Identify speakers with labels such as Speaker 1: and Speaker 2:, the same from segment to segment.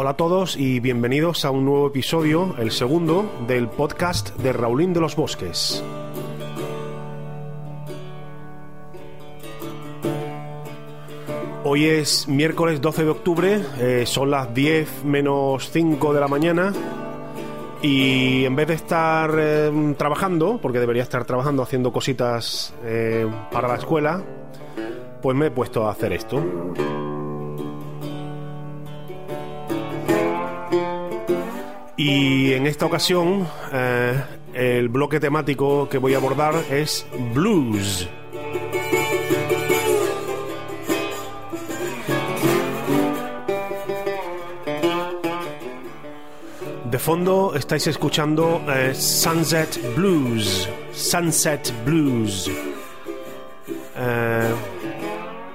Speaker 1: Hola a todos y bienvenidos a un nuevo episodio, el segundo, del podcast de Raulín de los Bosques. Hoy es miércoles 12 de octubre, eh, son las 10 menos 5 de la mañana y en vez de estar eh, trabajando, porque debería estar trabajando haciendo cositas eh, para la escuela, pues me he puesto a hacer esto. Y en esta ocasión, eh, el bloque temático que voy a abordar es blues. De fondo estáis escuchando eh, Sunset Blues. Sunset Blues. Eh,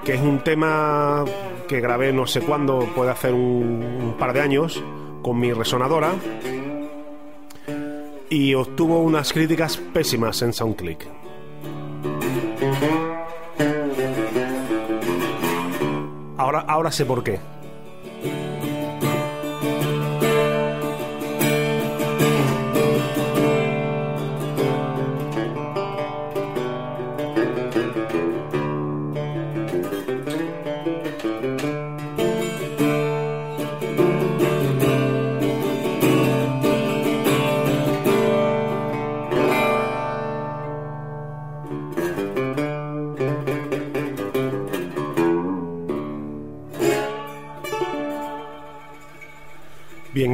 Speaker 1: que es un tema que grabé no sé cuándo, puede hacer un, un par de años, con mi resonadora. Y obtuvo unas críticas pésimas en SoundClick. Ahora, ahora sé por qué.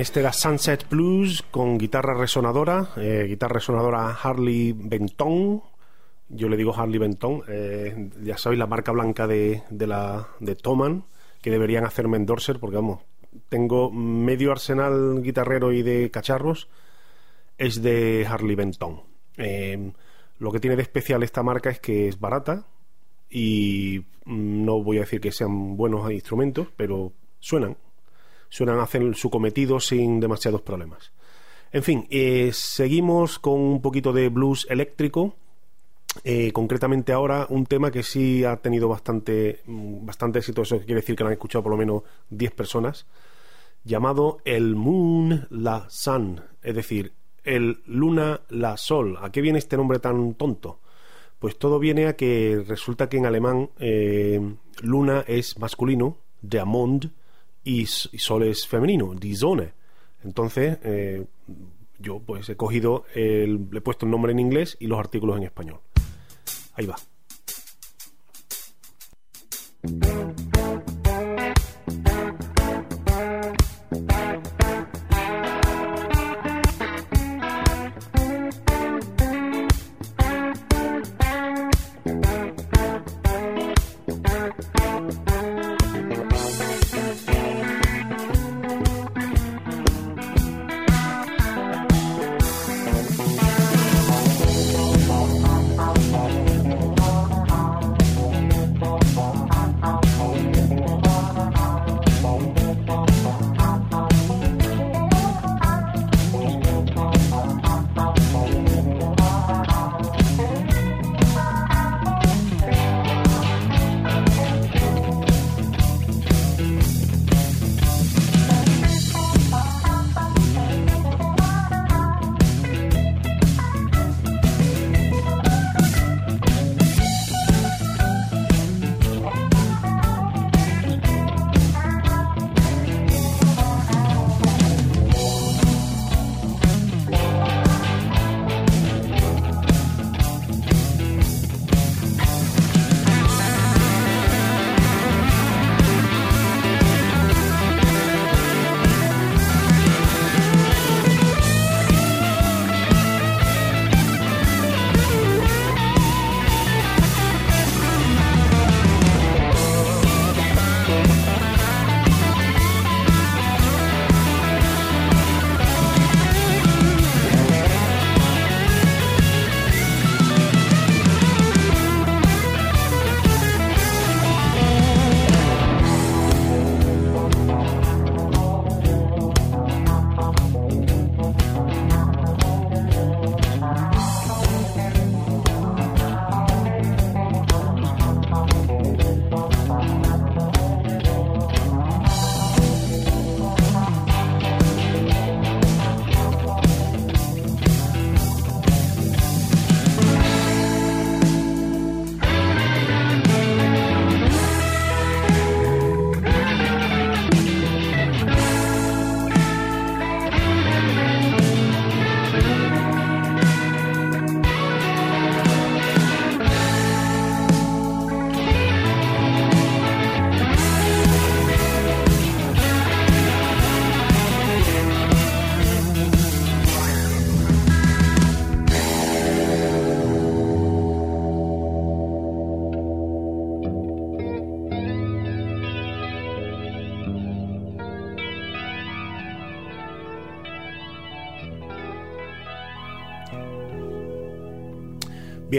Speaker 1: Este era Sunset Blues con guitarra resonadora, eh, guitarra resonadora Harley Benton. Yo le digo Harley Benton, eh, ya sabéis la marca blanca de, de la de Toman, que deberían hacerme endorser, porque vamos, tengo medio arsenal guitarrero y de cacharros, es de Harley Benton. Eh, lo que tiene de especial esta marca es que es barata y no voy a decir que sean buenos instrumentos, pero suenan, suenan hacen su cometido sin demasiados problemas. En fin, eh, seguimos con un poquito de blues eléctrico. Eh, concretamente ahora un tema que sí ha tenido bastante, mm, bastante éxito, eso quiere decir que lo han escuchado por lo menos 10 personas, llamado El Moon La Sun, es decir, el Luna La Sol. ¿A qué viene este nombre tan tonto? Pues todo viene a que resulta que en alemán eh, Luna es masculino, de Amond, y, Sol es femenino, die Sonne. Entonces, eh, yo pues he cogido, el, le he puesto el nombre en inglés y los artículos en español. Ahí va.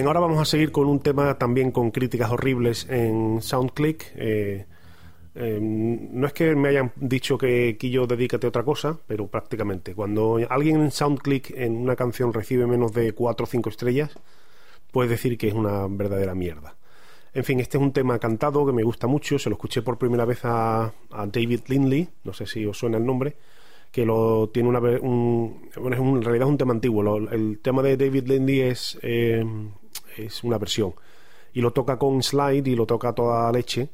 Speaker 1: Bien, ahora vamos a seguir con un tema también con críticas horribles en SoundClick. Eh, eh, no es que me hayan dicho que Quillo dedícate a otra cosa, pero prácticamente. Cuando alguien en SoundClick en una canción recibe menos de 4 o 5 estrellas, puedes decir que es una verdadera mierda. En fin, este es un tema cantado que me gusta mucho. Se lo escuché por primera vez a, David Lindley, no sé si os suena el nombre, que lo tiene una un, bueno, es en realidad es un tema antiguo. el tema de David Lindley es, eh, es una versión y lo toca con slide y lo toca a toda leche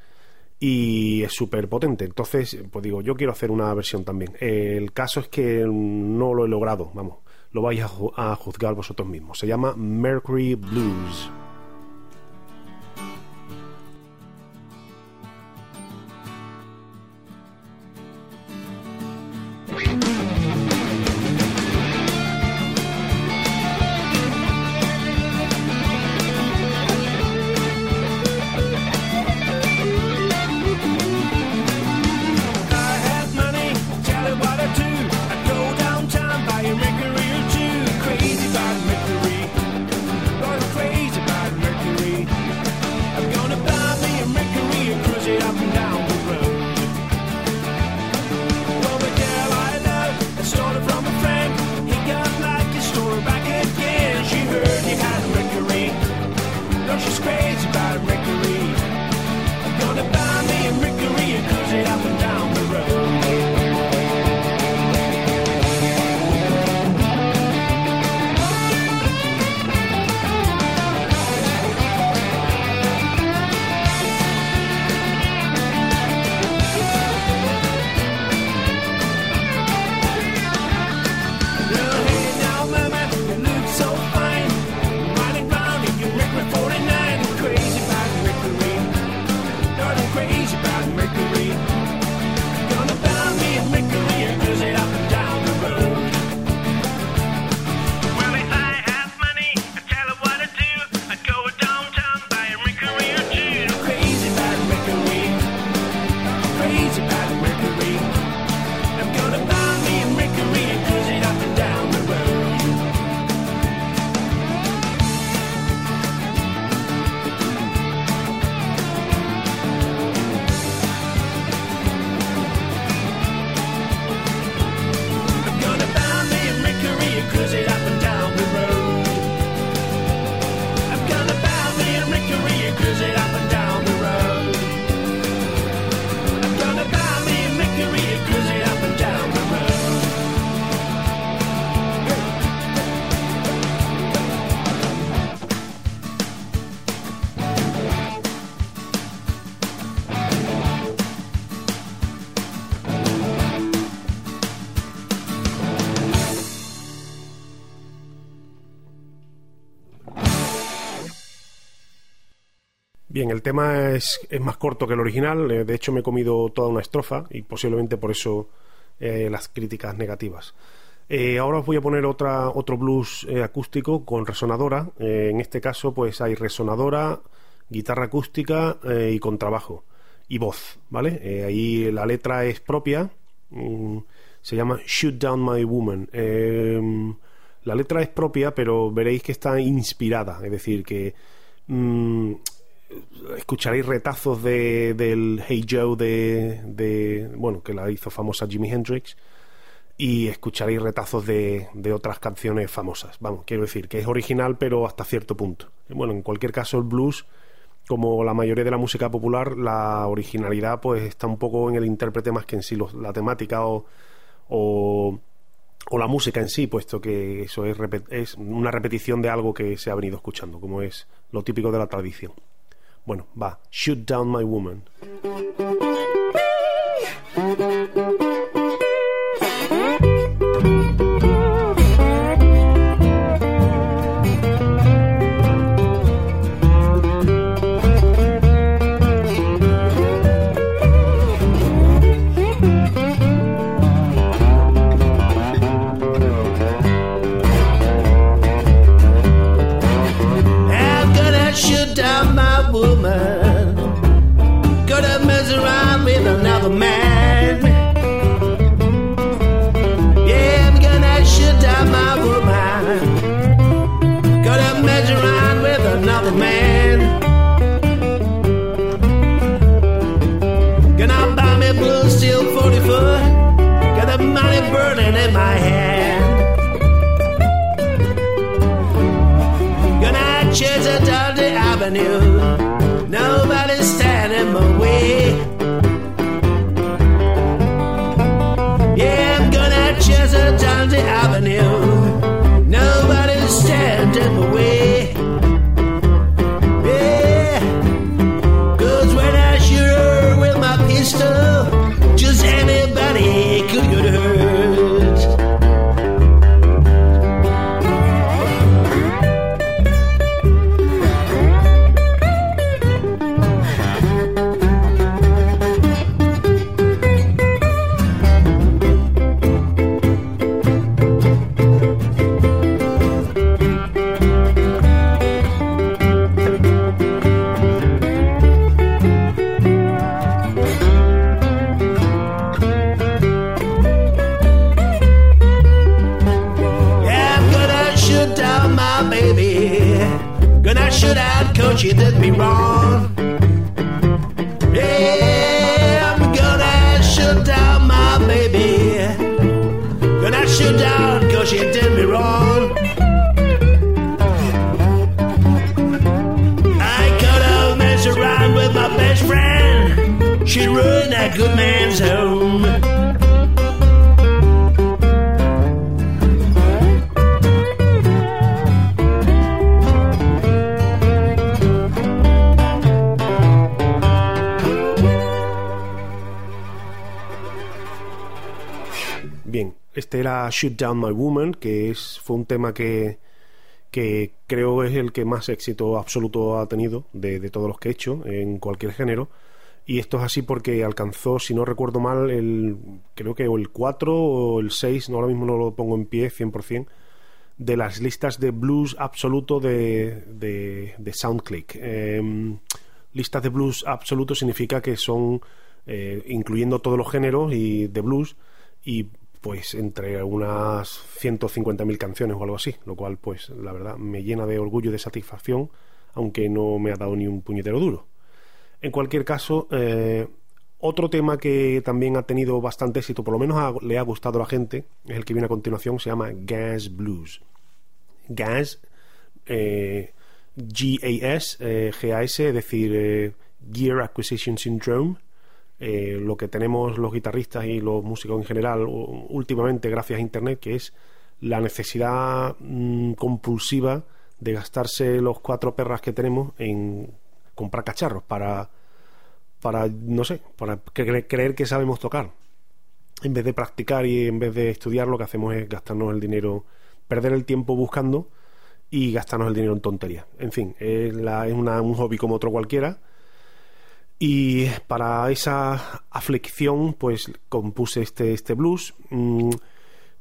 Speaker 1: y es súper potente. Entonces, pues digo, yo quiero hacer una versión también. El caso es que no lo he logrado, vamos, lo vais a juzgar vosotros mismos. Se llama Mercury Blues. El tema es, más corto que el original, eh, de hecho me he comido toda una estrofa y posiblemente por eso eh, las críticas negativas. Eh, ahora os voy a poner otra, otro blues acústico con resonadora. en este caso, pues hay resonadora, guitarra acústica y contrabajo y voz, ¿vale? ahí la letra es propia, mm, se llama Shoot Down My Woman. la letra es propia, pero veréis que está inspirada, es decir, que mm, escucharéis retazos de, del Hey Joe de, bueno, que la hizo famosa Jimi Hendrix y escucharéis retazos de, de, otras canciones famosas. Vamos, quiero decir que es original pero hasta cierto punto. Bueno, en cualquier caso el blues, como la mayoría de la música popular, la originalidad pues está un poco en el intérprete más que en sí la temática o, o, o, la música en sí, puesto que eso es, es una repetición de algo que se ha venido escuchando, como es lo típico de la tradición. Bueno, va, Shoot Down My Woman.
Speaker 2: She did me wrong. Shoot Down My
Speaker 1: Woman, que es, fue un tema que, que creo es el que más éxito absoluto ha tenido de, de todos los que he hecho en cualquier género. Y esto es así porque alcanzó, si no recuerdo mal, el creo que el 4 o el 6, no, ahora mismo no lo pongo en pie 100%, de las listas de blues absoluto de, de, de SoundClick. Em, listas de blues absoluto significa que son eh, incluyendo todos los géneros y de blues y pues entre unas 150.000 canciones o algo así, lo cual pues la verdad me llena de orgullo y de satisfacción, aunque no me ha dado ni un puñetero duro. En cualquier caso, eh, otro tema que también ha tenido bastante éxito, por lo menos le ha gustado a la gente, es el que viene a continuación, se llama Gas Blues. Gas, eh, GAS, eh, GAS, es decir, Gear Acquisition Syndrome, eh, lo que tenemos los guitarristas y los músicos en general últimamente gracias a Internet, que es la necesidad mm, compulsiva de gastarse los cuatro perras que tenemos en comprar cacharros para, para no sé, para cre- creer que sabemos tocar. En vez de practicar y en vez de estudiar, lo que hacemos es gastarnos el dinero, perder el tiempo buscando y gastarnos el dinero en tonterías. En fin, es, la- es una- un hobby como otro cualquiera. Y para esa aflicción, pues compuse este, este blues. Mm,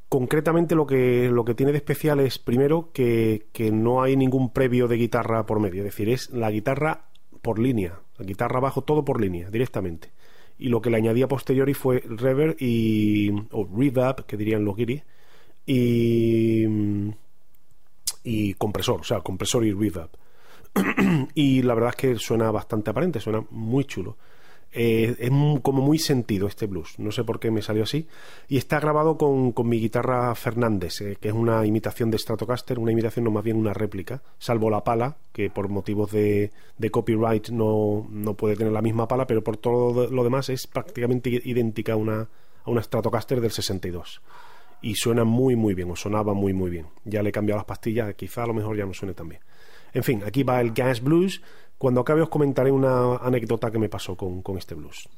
Speaker 1: concretamente lo que, lo que tiene de especial es, primero, que, que no hay ningún previo de guitarra por medio. Es decir, es la guitarra por línea. La guitarra bajo todo por línea, directamente. Y lo que le añadí a posteriori fue reverb y... o reverb, que dirían los guiris. Y... y compresor, o sea, compresor y reverb y la verdad es que suena bastante aparente, suena muy chulo. Eh, es como muy sentido este blues, no sé por qué me salió así. Y está grabado con, con mi guitarra Fernández, eh, que es una imitación de Stratocaster, una imitación no más bien una réplica, salvo la pala, que por motivos de, de copyright no, no puede tener la misma pala, pero por todo lo demás es prácticamente idéntica a una, a una Stratocaster del 62 y suena muy muy bien, o sonaba muy muy bien. Ya le he cambiado las pastillas, quizá a lo mejor ya no suene tan bien. En fin, aquí va el Gas Blues. Cuando acabe os comentaré una anécdota que me pasó con, con este blues.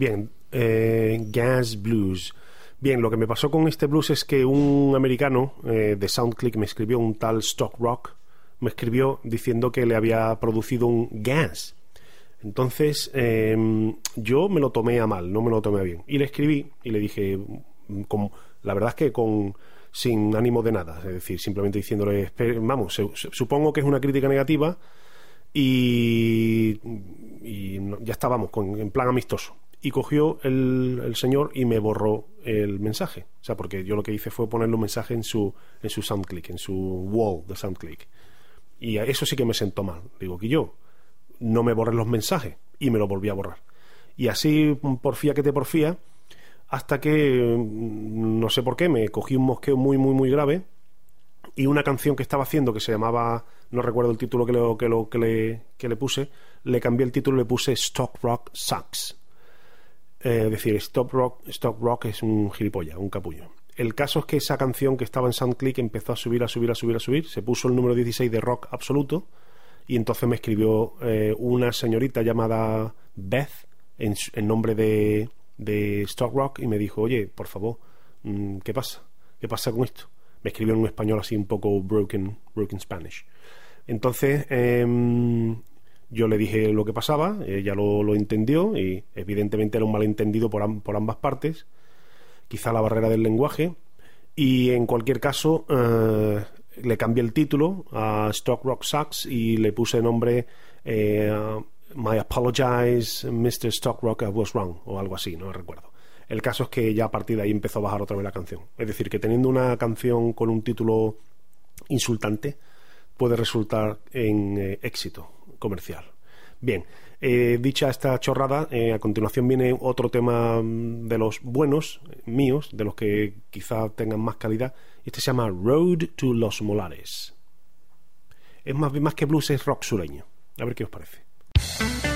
Speaker 1: Bien, eh, Gas Blues. Bien, lo que me pasó con este blues es que un americano eh, de SoundClick me escribió, un tal Stock Rock, me escribió diciendo que le había producido un gas. Entonces, em, yo me lo tomé a mal, no me lo tomé a bien. Y le escribí y le dije, mm, como, la verdad es que con sin ánimo de nada, es decir, simplemente diciéndole, "Espe- vamos, supongo que es una crítica negativa y, y ya estábamos con, en plan amistoso. Y cogió el, señor y me borró el mensaje. O sea, porque yo lo que hice fue ponerle un mensaje en su, en su SoundClick, en su wall de SoundClick. Y a eso sí que me sentó mal. Digo que yo no me borré los mensajes y me lo volví a borrar. Y así, porfía que te porfía, hasta que, mm, no sé por qué, me cogí un mosqueo muy, muy, muy grave y una canción que estaba haciendo que se llamaba, no recuerdo el título que, lo, que, lo, que, le, que le puse, le cambié el título y le puse Stock Rock Sucks. Eh, decir, Stop Rock, Stock Rock es un gilipollas, un capullo. El caso es que esa canción que estaba en SoundClick empezó a subir, a subir, a subir, a subir. Se puso el número 16 de rock absoluto. Y entonces me escribió eh, una señorita llamada Beth, en, nombre de, de Stock Rock, y me dijo: Oye, por favor, mm, ¿qué pasa? ¿Qué pasa con esto? Me escribió en un español así un poco broken, broken Spanish. Entonces, em, yo le dije lo que pasaba, ella lo, lo entendió y evidentemente era un malentendido por, por ambas partes, quizá la barrera del lenguaje, y en cualquier caso eh, le cambié el título a Stock Rock Sucks y le puse nombre eh, My Apologize, Mr. Stock Rock, I was wrong, o algo así, no recuerdo. El caso es que ya a partir de ahí empezó a bajar otra vez la canción. Es decir, que teniendo una canción con un título insultante, puede resultar en eh, éxito comercial. Bien, eh, dicha esta chorrada, eh, a continuación viene otro tema mm, de los buenos, eh, míos, de los que quizá tengan más calidad. Este se llama Road to los Molares. Es más, más que blues, es rock sureño. A ver qué os parece.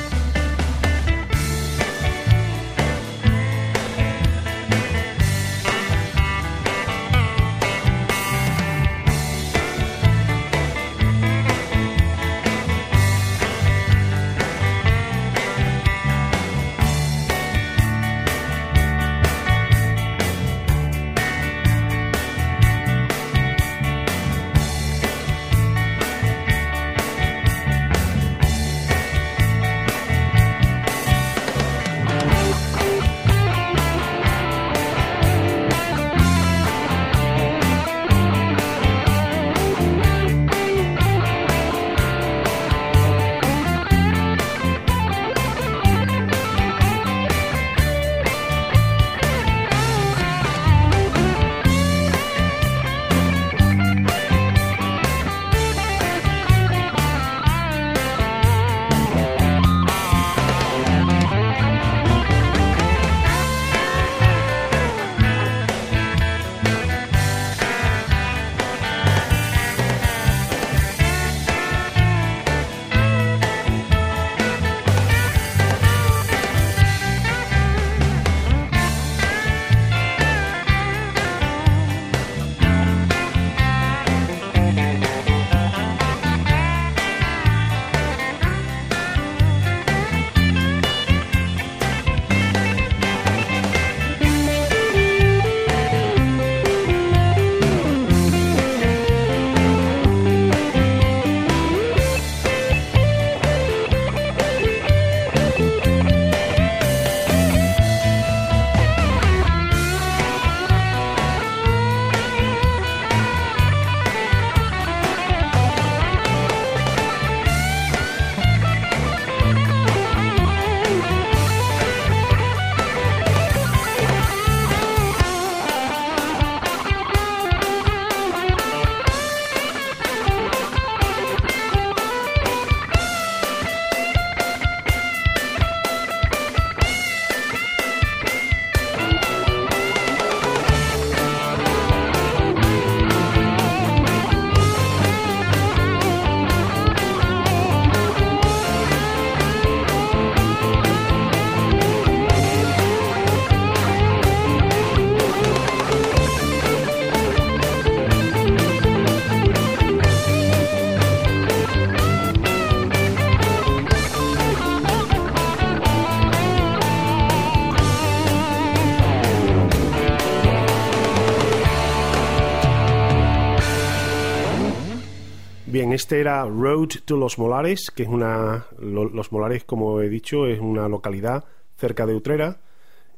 Speaker 1: Este era Road to Los Molares, que es una. lo- Los Molares, como he dicho, es una localidad cerca de Utrera.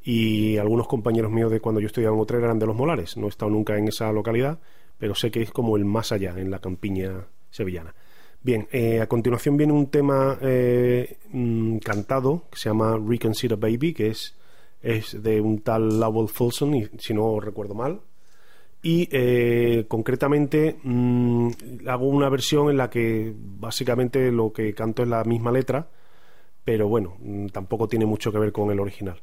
Speaker 1: Y algunos compañeros míos de cuando yo estudiaba en Utrera eran de Los Molares. No he estado nunca en esa localidad, pero sé que es como el más allá, en la campiña sevillana. Bien, eh, a continuación viene un tema eh, mm, cantado que se llama Reconsider Baby, que es, de un tal Lowell Fulson, si no recuerdo mal. Y eh, concretamente mm, hago una versión en la que básicamente lo que canto es la misma letra, pero bueno, mm, tampoco tiene mucho que ver con el original.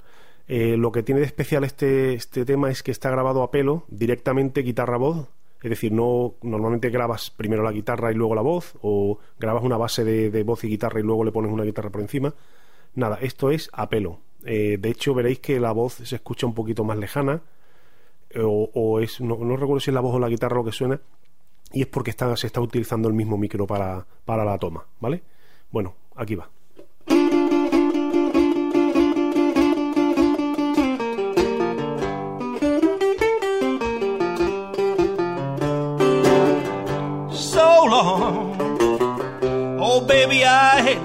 Speaker 1: Eh, lo que tiene de especial este, este tema es que está grabado a pelo, directamente guitarra-voz, es decir, no normalmente grabas primero la guitarra y luego la voz, o grabas una base de, de voz y guitarra y luego le pones una guitarra por encima. Nada, esto es a pelo. Eh, de hecho, veréis que la voz se escucha un poquito más lejana, o, es, no, recuerdo si es la voz o la guitarra lo que suena, y es porque se está utilizando el mismo micro para, para la toma, ¿vale? Bueno, aquí va.
Speaker 2: so long. Oh, baby, I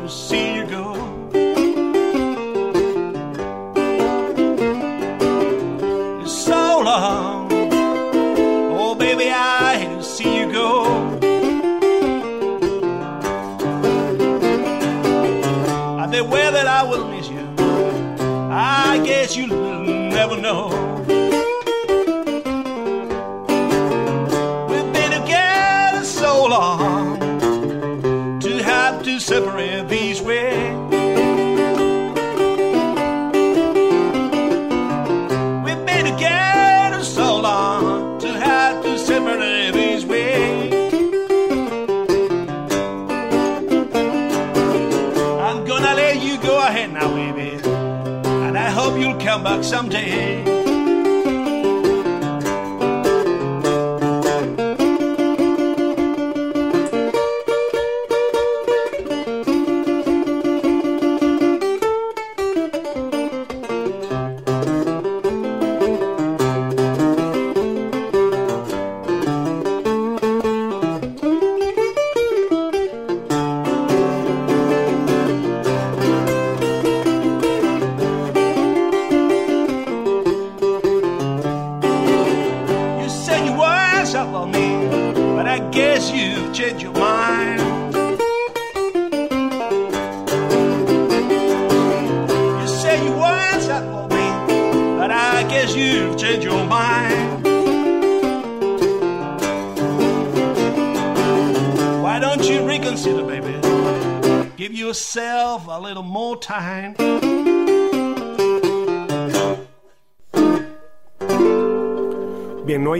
Speaker 2: someday.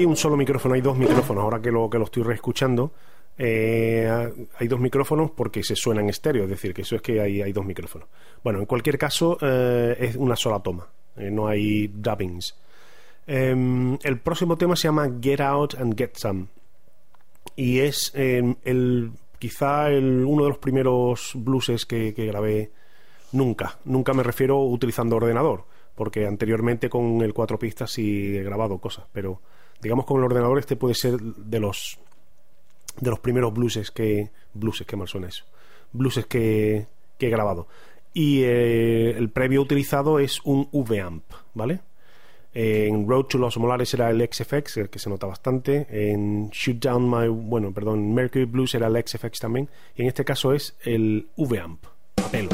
Speaker 1: Un solo micrófono, hay dos micrófonos. Ahora que lo, que lo estoy reescuchando, eh, hay dos micrófonos porque se suena en estéreo, es decir, que eso es que hay, hay dos micrófonos. Bueno, en cualquier caso, eh, es una sola toma, eh, no hay dubbings. Em, el próximo tema se llama Get Out and Get Some y es em, el, quizá el, uno de los primeros blueses que, que grabé nunca. Nunca me refiero utilizando ordenador, porque anteriormente con el cuatro pistas sí he grabado cosas, pero digamos con el ordenador este puede ser de los de los primeros blueses que blueses que mal suena eso blueses que, que he grabado. Y eh, el previo utilizado es un V-amp ¿vale? en Road to Los Molares era el XFX el que se nota bastante. En Shoot Down My bueno perdón Mercury Blues era el XFX también. Y en este caso es el V-amp a pelo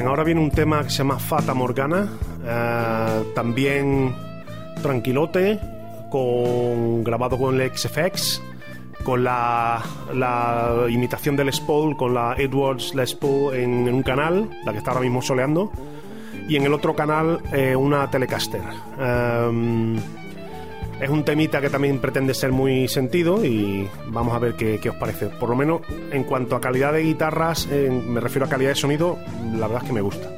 Speaker 1: Bien, ahora viene un tema que se llama Fata Morgana, eh, también tranquilote, con grabado con el XFX, con la, imitación del Les Paul, con la Edwards Les Paul en, en un canal, la que está ahora mismo soleando, y en el otro canal eh, una Telecaster. Em, es un temita que también pretende ser muy sentido y vamos a ver qué, os parece. Por lo menos en cuanto a calidad de guitarras, eh, me refiero a calidad de sonido, la verdad es que me gusta.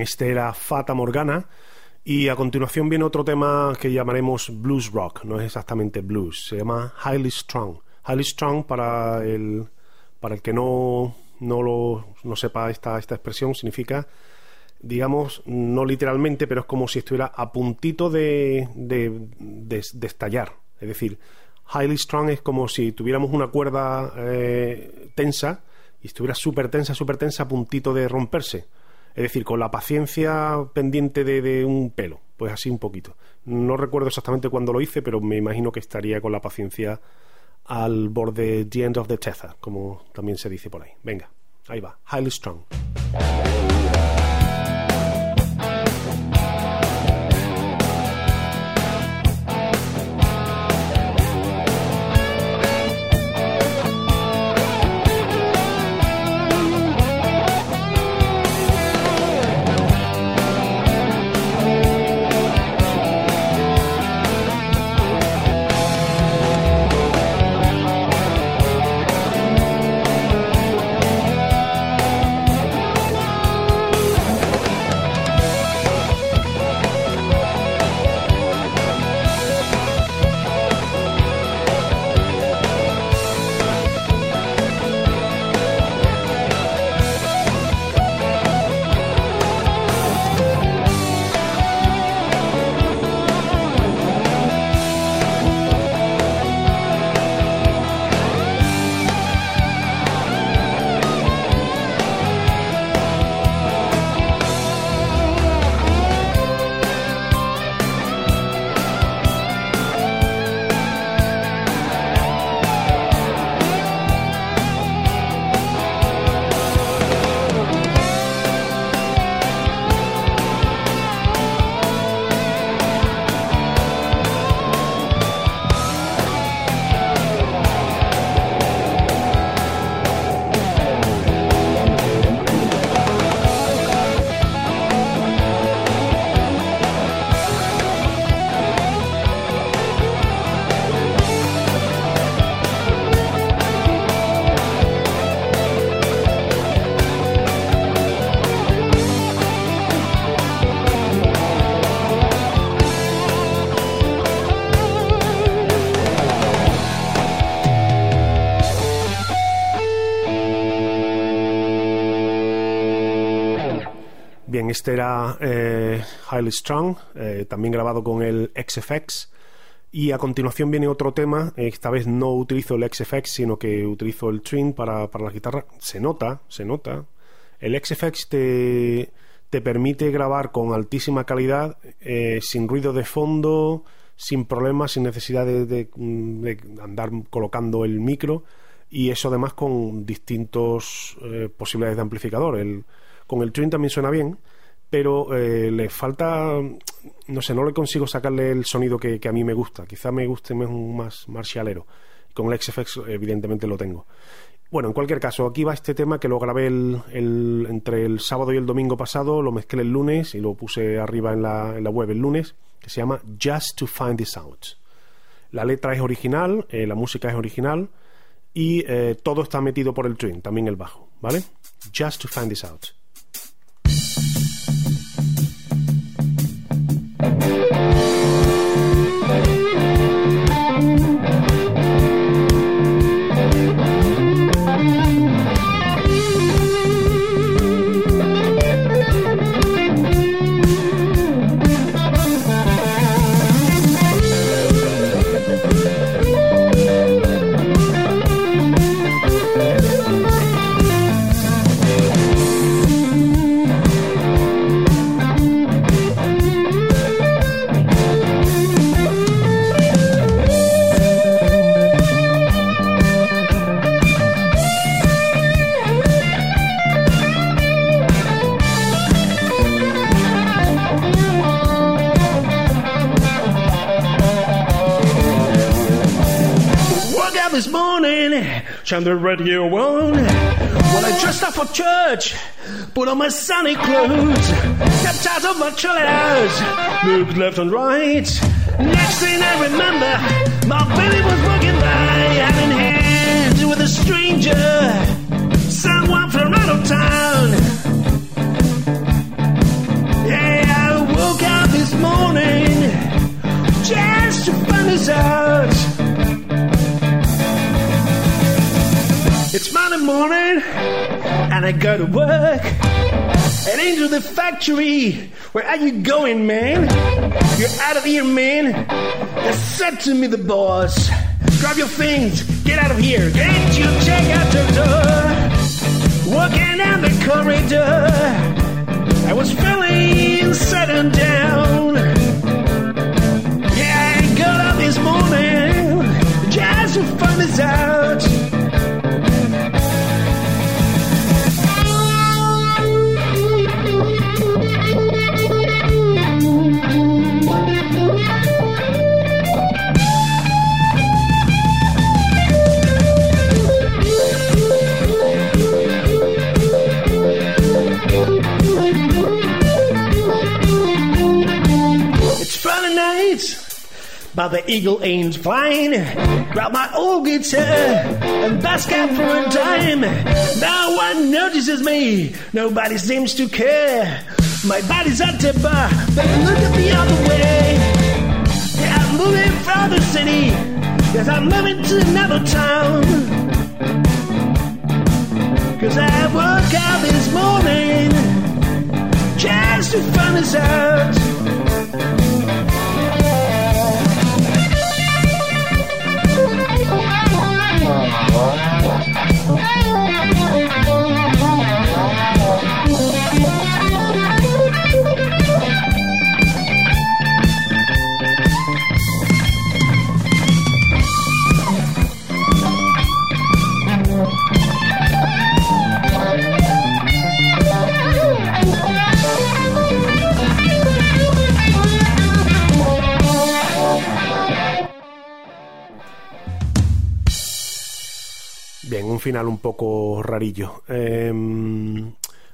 Speaker 1: Este era Fata Morgana. Y a continuación viene otro tema que llamaremos blues rock, no es exactamente blues, se llama Highly Strong. Highly Strong, para el, para el que no, no, lo, no sepa esta, esta expresión, significa, digamos, no literalmente, pero es como si estuviera a puntito de, de estallar. Es decir, Highly Strong es como si tuviéramos una cuerda eh, tensa y estuviera súper tensa, súper tensa, a puntito de romperse es decir, con la paciencia pendiente de, un pelo, pues así un poquito. No recuerdo exactamente cuándo lo hice, pero me imagino que estaría con la paciencia al borde the end of the tether, como también se dice por ahí. Venga, ahí va, highly strong. Este era eh, Highly Strung, eh, también grabado con el XFX. Y a continuación viene otro tema. Esta vez no utilizo el XFX, sino que utilizo el Twin para, para la guitarra. Se nota, se nota. El XFX te, te permite grabar con altísima calidad, eh, sin ruido de fondo, sin problemas, sin necesidad de, andar colocando el micro. Y eso además con distintos posibilidades de amplificador. El, con el Twin también suena bien, pero eh, le falta, no sé, no le consigo sacarle el sonido que, a mí me gusta. Quizá me guste más, más marcialero. Con el XFX evidentemente lo tengo. Bueno, en cualquier caso, aquí va este tema que lo grabé el, el- entre el sábado y el domingo pasado, lo mezclé el lunes y lo puse arriba en la, en la web el lunes, que se llama Just to Find This Out. La letra es original, eh, la música es original y eh, todo está metido por el twin, también el bajo, ¿vale? Just to Find This Out.
Speaker 2: This morning, turned the radio on. Well, I dressed up for church, put on my sunny clothes, stepped out of my trousers, looked left and right. Next thing I remember, my baby was walking by, hand in hand with a stranger, someone from out of town. Yeah, I woke up this morning just to find this out. It's Monday morning, and I go to work. And into the factory. Where are you going, man? You're out of here, man. They said to me, the boss, grab your things, get out of here, get your check out the door. Walking down the corridor, I was feeling and down. Yeah, I got up this morning just to find this out. Night, but the eagle ain't flying. Grab my old guitar and bask out for a time. No one notices me, nobody seems to care. My body's at the bar, but look at the other way. Yeah, I'm moving from the city, yes, I'm moving to another town. Cause I woke up this morning just to find this out.
Speaker 1: Oh, final un poco rarillo. Eh,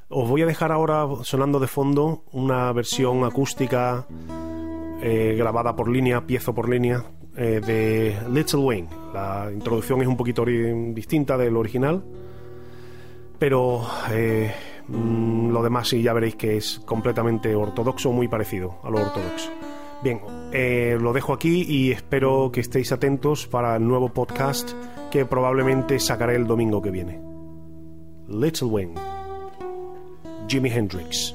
Speaker 1: os voy a dejar ahora sonando de fondo una versión acústica eh, grabada por línea, piezo por línea, eh, de Little Wayne. La introducción es un poquito distinta del original, pero eh, mm, lo demás sí ya veréis que es completamente ortodoxo, muy parecido a lo ortodoxo. Bien, eh, lo dejo aquí y espero que estéis atentos para el nuevo podcast que probablemente sacaré el domingo que viene. Little Wayne, Jimi Hendrix.